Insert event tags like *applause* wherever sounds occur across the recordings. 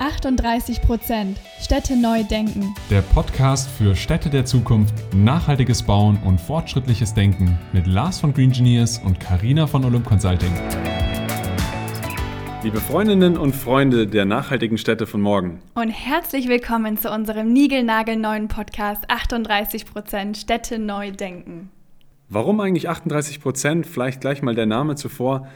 38 Prozent. Städte neu denken. Der Podcast für Städte der Zukunft, nachhaltiges Bauen und fortschrittliches Denken mit Lars von Green Engineers und Karina von Olymp Consulting. Liebe Freundinnen und Freunde der nachhaltigen Städte von morgen. Und herzlich willkommen zu unserem niegelnagelneuen Podcast 38 Prozent Städte neu denken. Warum eigentlich 38 Prozent? Vielleicht gleich mal der Name zuvor.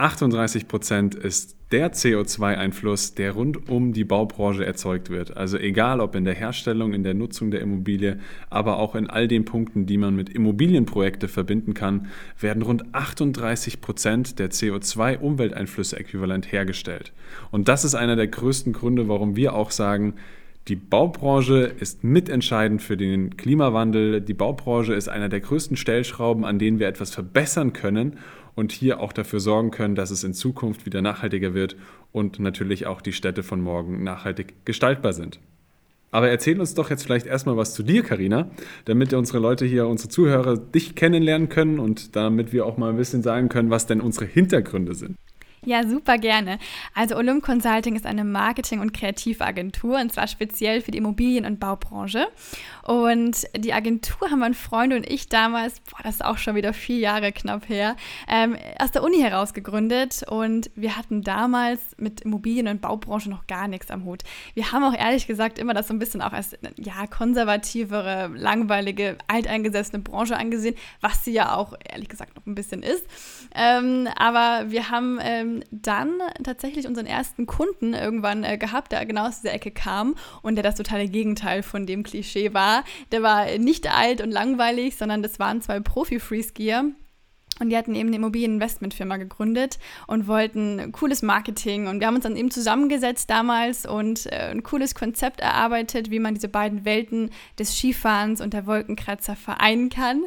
38 Prozent ist der CO2-Einfluss, der rund um die Baubranche erzeugt wird. Also egal ob in der Herstellung, in der Nutzung der Immobilie, aber auch in all den Punkten, die man mit Immobilienprojekte verbinden kann, werden rund 38 Prozent der CO2-Umwelteinflüsse äquivalent hergestellt. Und das ist einer der größten Gründe, warum wir auch sagen, die Baubranche ist mitentscheidend für den Klimawandel. Die Baubranche ist einer der größten Stellschrauben, an denen wir etwas verbessern können und hier auch dafür sorgen können, dass es in Zukunft wieder nachhaltiger wird und natürlich auch die Städte von morgen nachhaltig gestaltbar sind. Aber erzähl uns doch jetzt vielleicht erstmal was zu dir, Karina, damit unsere Leute hier, unsere Zuhörer dich kennenlernen können und damit wir auch mal ein bisschen sagen können, was denn unsere Hintergründe sind. Ja, super gerne. Also Olymp Consulting ist eine Marketing- und Kreativagentur und zwar speziell für die Immobilien- und Baubranche. Und die Agentur haben mein Freund und ich damals, boah, das ist auch schon wieder vier Jahre knapp her, ähm, aus der Uni heraus gegründet und wir hatten damals mit Immobilien- und Baubranche noch gar nichts am Hut. Wir haben auch ehrlich gesagt immer das so ein bisschen auch als ja, konservativere, langweilige, alteingesessene Branche angesehen, was sie ja auch ehrlich gesagt noch ein bisschen ist. Ähm, aber wir haben ähm, ähm, dann tatsächlich unseren ersten Kunden irgendwann äh, gehabt, der genau aus dieser Ecke kam und der das totale Gegenteil von dem Klischee war. Der war nicht alt und langweilig, sondern das waren zwei Profi-Freeskier und die hatten eben eine Immobilieninvestmentfirma gegründet und wollten cooles Marketing. Und wir haben uns dann eben zusammengesetzt damals und äh, ein cooles Konzept erarbeitet, wie man diese beiden Welten des Skifahrens und der Wolkenkratzer vereinen kann.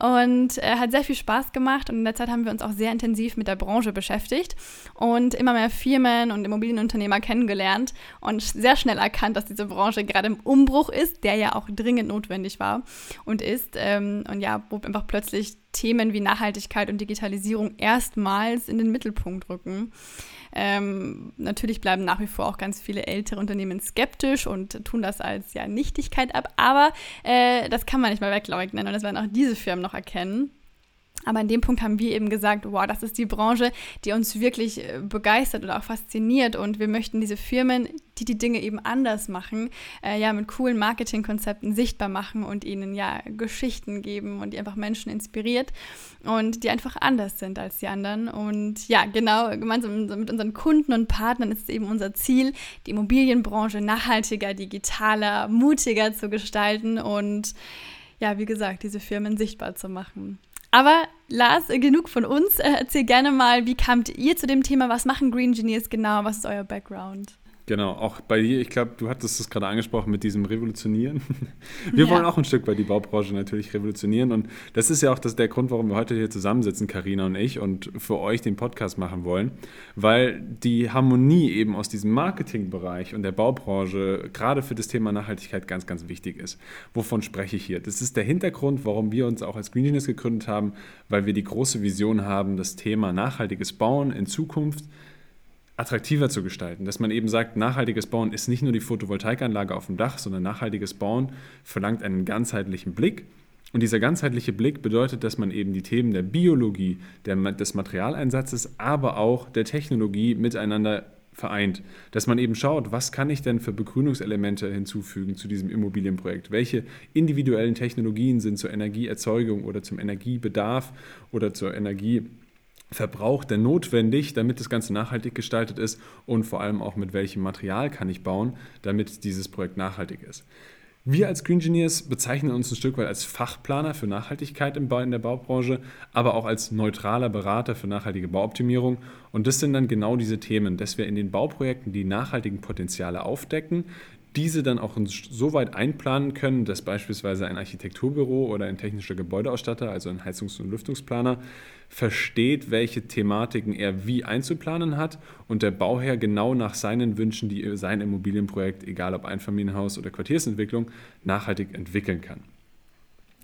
Und äh, hat sehr viel Spaß gemacht. Und in der Zeit haben wir uns auch sehr intensiv mit der Branche beschäftigt und immer mehr Firmen und Immobilienunternehmer kennengelernt und sehr schnell erkannt, dass diese Branche gerade im Umbruch ist, der ja auch dringend notwendig war und ist. Ähm, und ja, wo einfach plötzlich Themen wie Nachhaltigkeit und Digitalisierung erstmals in den Mittelpunkt rücken. Ähm, natürlich bleiben nach wie vor auch ganz viele ältere Unternehmen skeptisch und tun das als ja Nichtigkeit ab, aber äh, das kann man nicht mal wegleugnen und das werden auch diese Firmen noch erkennen. Aber an dem Punkt haben wir eben gesagt, wow, das ist die Branche, die uns wirklich äh, begeistert oder auch fasziniert. Und wir möchten diese Firmen, die die Dinge eben anders machen, äh, ja, mit coolen Marketingkonzepten sichtbar machen und ihnen ja Geschichten geben und die einfach Menschen inspiriert und die einfach anders sind als die anderen. Und ja, genau, gemeinsam mit unseren Kunden und Partnern ist es eben unser Ziel, die Immobilienbranche nachhaltiger, digitaler, mutiger zu gestalten und ja, wie gesagt, diese Firmen sichtbar zu machen. Aber Lars, genug von uns. Äh, erzähl gerne mal, wie kamt ihr zu dem Thema? Was machen Green Engineers genau? Was ist euer Background? Genau, auch bei dir, ich glaube, du hattest es gerade angesprochen mit diesem Revolutionieren. *laughs* Wir ja. wollen auch ein Stück weit die Baubranche natürlich revolutionieren und das ist ja auch das, der Grund, warum wir heute hier zusammensitzen, Karina und ich, und für euch den Podcast machen wollen, weil die Harmonie eben aus diesem Marketingbereich und der Baubranche gerade für das Thema Nachhaltigkeit ganz, ganz wichtig ist. Wovon spreche ich hier? Das ist der Hintergrund, warum wir uns auch als Green Genius gegründet haben, weil wir die große Vision haben, das Thema nachhaltiges Bauen in Zukunft attraktiver zu gestalten. Dass man eben sagt, nachhaltiges Bauen ist nicht nur die Photovoltaikanlage auf dem Dach, sondern nachhaltiges Bauen verlangt einen ganzheitlichen Blick. Und dieser ganzheitliche Blick bedeutet, dass man eben die Themen der Biologie, der, des Materialeinsatzes, aber auch der Technologie miteinander vereint. Dass man eben schaut, was kann ich denn für Begrünungselemente hinzufügen zu diesem Immobilienprojekt? Welche individuellen Technologien sind zur Energieerzeugung oder zum Energiebedarf oder zur Energie Verbrauch denn notwendig, damit das Ganze nachhaltig gestaltet ist und vor allem auch mit welchem Material kann ich bauen, damit dieses Projekt nachhaltig ist. Wir als Green Engineers bezeichnen uns ein Stück weit als Fachplaner für Nachhaltigkeit in der Baubranche, aber auch als neutraler Berater für nachhaltige Bauoptimierung. Und das sind dann genau diese Themen, dass wir in den Bauprojekten die nachhaltigen Potenziale aufdecken, diese dann auch so weit einplanen können, dass beispielsweise ein Architekturbüro oder ein technischer Gebäudeausstatter, also ein Heizungs- und Lüftungsplaner, versteht, welche Thematiken er wie einzuplanen hat und der Bauherr genau nach seinen Wünschen die sein Immobilienprojekt, egal ob Einfamilienhaus oder Quartiersentwicklung, nachhaltig entwickeln kann.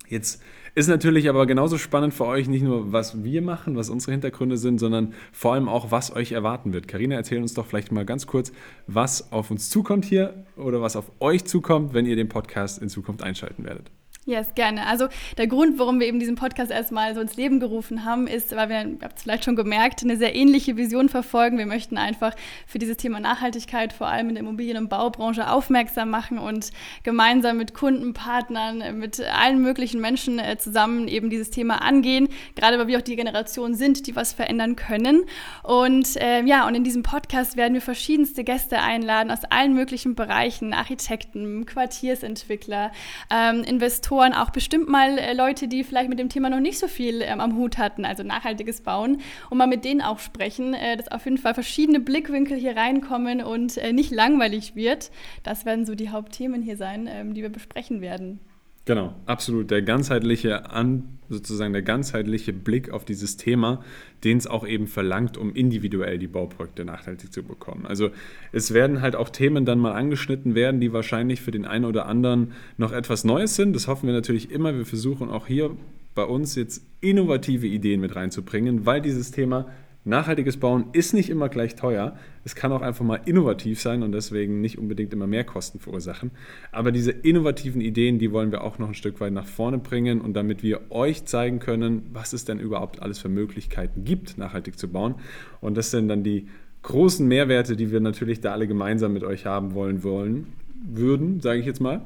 Jetzt Ist natürlich aber genauso spannend für euch, nicht nur was wir machen, was unsere Hintergründe sind, sondern vor allem auch, was euch erwarten wird. Karina, erzähl uns doch vielleicht mal ganz kurz, was auf uns zukommt hier oder was auf euch zukommt, wenn ihr den Podcast in Zukunft einschalten werdet. Yes, gerne. Also der Grund, warum wir eben diesen Podcast erstmal so ins Leben gerufen haben, ist, weil wir, ihr habt es vielleicht schon gemerkt, eine sehr ähnliche Vision verfolgen. Wir möchten einfach für dieses Thema Nachhaltigkeit vor allem in der Immobilien- und Baubranche aufmerksam machen und gemeinsam mit Kunden, Partnern, mit allen möglichen Menschen äh, zusammen eben dieses Thema angehen. Gerade weil wir auch die Generation sind, die was verändern können. Und äh, ja, und in diesem Podcast werden wir verschiedenste Gäste einladen aus allen möglichen Bereichen, Architekten, Quartiersentwickler, ähm, Investoren, Investoren, auch bestimmt mal äh, Leute, die vielleicht mit dem Thema noch nicht so viel ähm, am Hut hatten, also nachhaltiges Bauen, und mal mit denen auch sprechen, äh, dass auf jeden Fall verschiedene Blickwinkel hier reinkommen und äh, nicht langweilig wird. Das werden so die Hauptthemen hier sein, ähm, die wir besprechen werden. Genau, absolut. Der ganzheitliche An, sozusagen der ganzheitliche Blick auf dieses Thema, den es auch eben verlangt, um individuell die Bauprojekte nachhaltig zu bekommen. Also es werden halt auch Themen dann mal angeschnitten werden, die wahrscheinlich für den einen oder anderen noch etwas Neues sind. Das hoffen wir natürlich immer. Wir versuchen auch hier bei uns jetzt innovative Ideen mit reinzubringen, weil dieses Thema nachhaltiges Bauen ist nicht immer gleich teuer. Es kann auch einfach mal innovativ sein und deswegen nicht unbedingt immer mehr Kosten verursachen. Aber diese innovativen Ideen, die wollen wir auch noch ein Stück weit nach vorne bringen und damit wir euch zeigen können, was es denn überhaupt alles für Möglichkeiten gibt, nachhaltig zu bauen. Und das sind dann die großen Mehrwerte, die wir natürlich da alle gemeinsam mit euch haben wollen wollen würden, sage ich jetzt mal.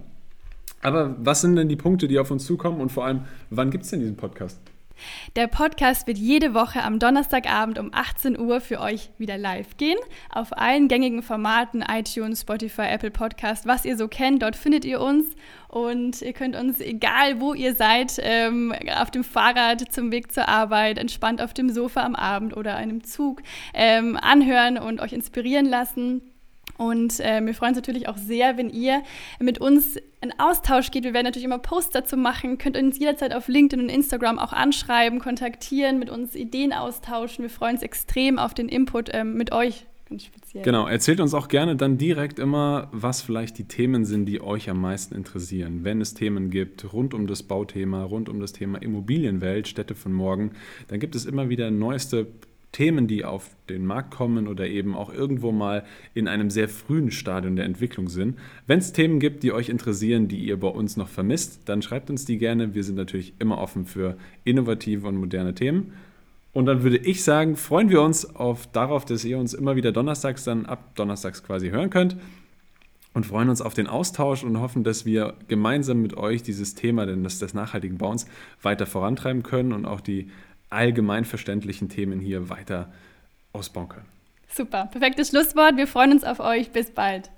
Aber was sind denn die Punkte, die auf uns zukommen und vor allem, wann gibt es denn diesen Podcast? Der Podcast wird jede Woche am Donnerstagabend um 18 Uhr für euch wieder live gehen. Auf allen gängigen Formaten, iTunes, Spotify, Apple Podcast, was ihr so kennt, dort findet ihr uns. Und ihr könnt uns, egal wo ihr seid, ähm, auf dem Fahrrad zum Weg zur Arbeit, entspannt auf dem Sofa am Abend oder einem Zug ähm, anhören und euch inspirieren lassen. Und äh, wir freuen uns natürlich auch sehr, wenn ihr mit uns in Austausch geht. Wir werden natürlich immer Posts dazu machen. Könnt uns jederzeit auf LinkedIn und Instagram auch anschreiben, kontaktieren, mit uns Ideen austauschen. Wir freuen uns extrem auf den Input ähm, mit euch. Speziell. Genau, erzählt uns auch gerne dann direkt immer, was vielleicht die Themen sind, die euch am meisten interessieren. Wenn es Themen gibt rund um das Bauthema, rund um das Thema Immobilienwelt, Städte von morgen, dann gibt es immer wieder neueste Themen, die auf den Markt kommen oder eben auch irgendwo mal in einem sehr frühen Stadium der Entwicklung sind. Wenn es Themen gibt, die euch interessieren, die ihr bei uns noch vermisst, dann schreibt uns die gerne. Wir sind natürlich immer offen für innovative und moderne Themen. Und dann würde ich sagen, freuen wir uns auf, darauf, dass ihr uns immer wieder donnerstags dann ab donnerstags quasi hören könnt und freuen uns auf den Austausch und hoffen, dass wir gemeinsam mit euch dieses Thema des, des nachhaltigen Bauens weiter vorantreiben können und auch die allgemeinverständlichen Themen hier weiter ausbauen können. Super, perfektes Schlusswort. Wir freuen uns auf euch. Bis bald.